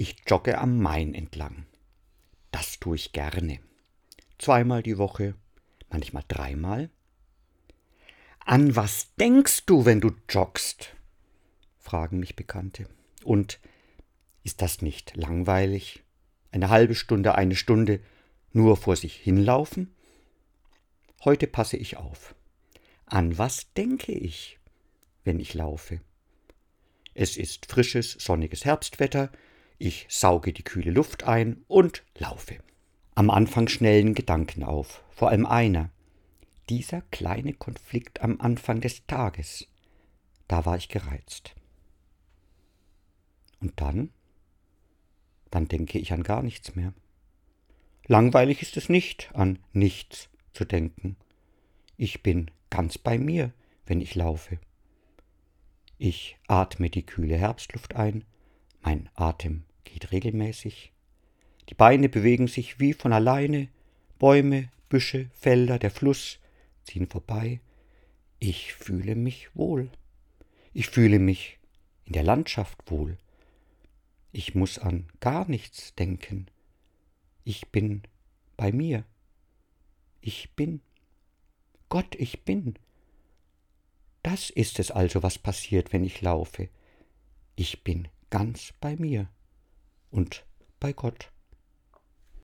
Ich jogge am Main entlang. Das tue ich gerne. Zweimal die Woche, manchmal dreimal. An was denkst du, wenn du joggst? fragen mich Bekannte. Und ist das nicht langweilig? Eine halbe Stunde, eine Stunde nur vor sich hinlaufen? Heute passe ich auf. An was denke ich, wenn ich laufe? Es ist frisches, sonniges Herbstwetter, ich sauge die kühle Luft ein und laufe. Am Anfang schnellen Gedanken auf, vor allem einer. Dieser kleine Konflikt am Anfang des Tages. Da war ich gereizt. Und dann? Dann denke ich an gar nichts mehr. Langweilig ist es nicht, an nichts zu denken. Ich bin ganz bei mir, wenn ich laufe. Ich atme die kühle Herbstluft ein, mein Atem geht regelmäßig, die Beine bewegen sich wie von alleine, Bäume, Büsche, Felder, der Fluss ziehen vorbei. Ich fühle mich wohl. Ich fühle mich in der Landschaft wohl. Ich muss an gar nichts denken. Ich bin bei mir. Ich bin. Gott, ich bin. Das ist es also, was passiert, wenn ich laufe. Ich bin ganz bei mir und bei Gott.